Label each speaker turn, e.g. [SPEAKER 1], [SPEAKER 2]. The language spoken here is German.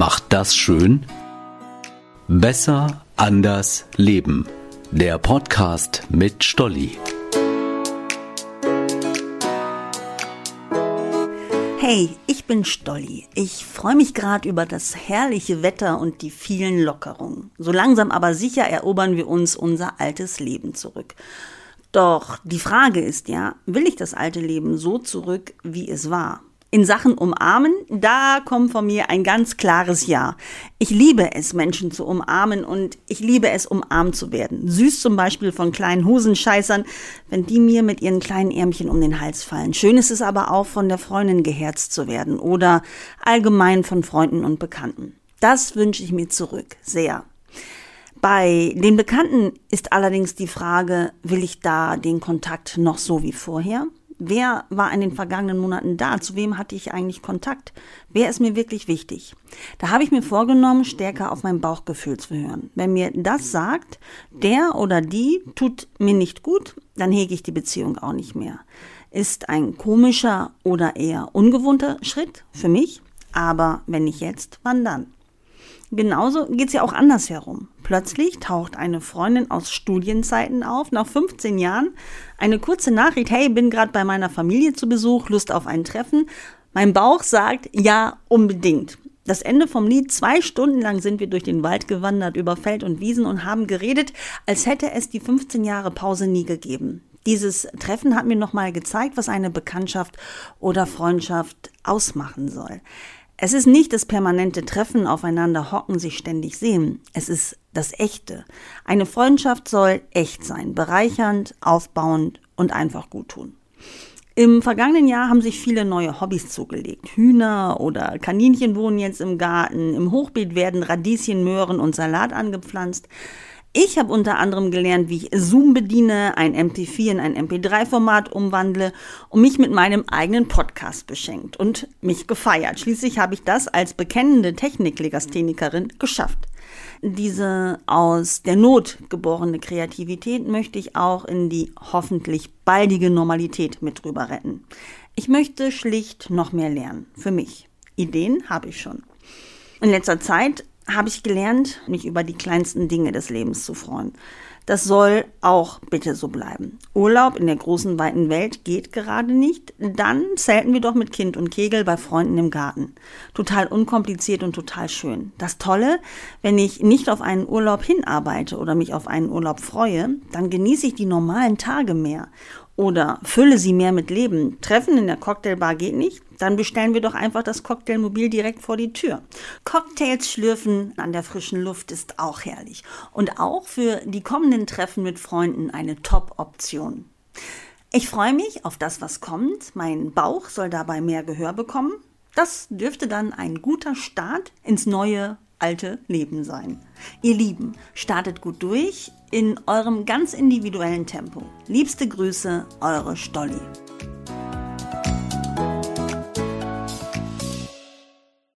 [SPEAKER 1] macht das schön? Besser, anders, leben. Der Podcast mit Stolli.
[SPEAKER 2] Hey, ich bin Stolli. Ich freue mich gerade über das herrliche Wetter und die vielen Lockerungen. So langsam aber sicher erobern wir uns unser altes Leben zurück. Doch die Frage ist ja, will ich das alte Leben so zurück, wie es war? In Sachen Umarmen, da kommt von mir ein ganz klares Ja. Ich liebe es, Menschen zu umarmen und ich liebe es, umarmt zu werden. Süß zum Beispiel von kleinen Hosenscheißern, wenn die mir mit ihren kleinen Ärmchen um den Hals fallen. Schön ist es aber auch, von der Freundin geherzt zu werden oder allgemein von Freunden und Bekannten. Das wünsche ich mir zurück, sehr. Bei den Bekannten ist allerdings die Frage, will ich da den Kontakt noch so wie vorher? Wer war in den vergangenen Monaten da? Zu wem hatte ich eigentlich Kontakt? Wer ist mir wirklich wichtig? Da habe ich mir vorgenommen, stärker auf mein Bauchgefühl zu hören. Wenn mir das sagt, der oder die tut mir nicht gut, dann hege ich die Beziehung auch nicht mehr. Ist ein komischer oder eher ungewohnter Schritt für mich, aber wenn nicht jetzt, wann dann? Genauso geht's ja auch andersherum. Plötzlich taucht eine Freundin aus Studienzeiten auf, nach 15 Jahren, eine kurze Nachricht, hey, bin gerade bei meiner Familie zu Besuch, Lust auf ein Treffen. Mein Bauch sagt, ja, unbedingt. Das Ende vom Lied, zwei Stunden lang sind wir durch den Wald gewandert, über Feld und Wiesen und haben geredet, als hätte es die 15 Jahre Pause nie gegeben. Dieses Treffen hat mir nochmal gezeigt, was eine Bekanntschaft oder Freundschaft ausmachen soll. Es ist nicht das permanente Treffen, aufeinander hocken, sich ständig sehen. Es ist das Echte. Eine Freundschaft soll echt sein, bereichernd, aufbauend und einfach gut tun. Im vergangenen Jahr haben sich viele neue Hobbys zugelegt. Hühner oder Kaninchen wohnen jetzt im Garten. Im Hochbeet werden Radieschen, Möhren und Salat angepflanzt. Ich habe unter anderem gelernt, wie ich Zoom bediene, ein MP4 in ein MP3-Format umwandle und mich mit meinem eigenen Podcast beschenkt und mich gefeiert. Schließlich habe ich das als bekennende Techniklegasthenikerin geschafft. Diese aus der Not geborene Kreativität möchte ich auch in die hoffentlich baldige Normalität mit drüber retten. Ich möchte schlicht noch mehr lernen. Für mich. Ideen habe ich schon. In letzter Zeit habe ich gelernt, mich über die kleinsten Dinge des Lebens zu freuen. Das soll auch bitte so bleiben. Urlaub in der großen, weiten Welt geht gerade nicht. Dann zelten wir doch mit Kind und Kegel bei Freunden im Garten. Total unkompliziert und total schön. Das Tolle, wenn ich nicht auf einen Urlaub hinarbeite oder mich auf einen Urlaub freue, dann genieße ich die normalen Tage mehr oder fülle sie mehr mit Leben. Treffen in der Cocktailbar geht nicht? Dann bestellen wir doch einfach das Cocktailmobil direkt vor die Tür. Cocktails schlürfen an der frischen Luft ist auch herrlich. Und auch für die kommenden Treffen mit Freunden eine Top-Option. Ich freue mich auf das, was kommt. Mein Bauch soll dabei mehr Gehör bekommen. Das dürfte dann ein guter Start ins neue alte Leben sein. Ihr Lieben, startet gut durch in eurem ganz individuellen Tempo. Liebste Grüße, eure Stolli.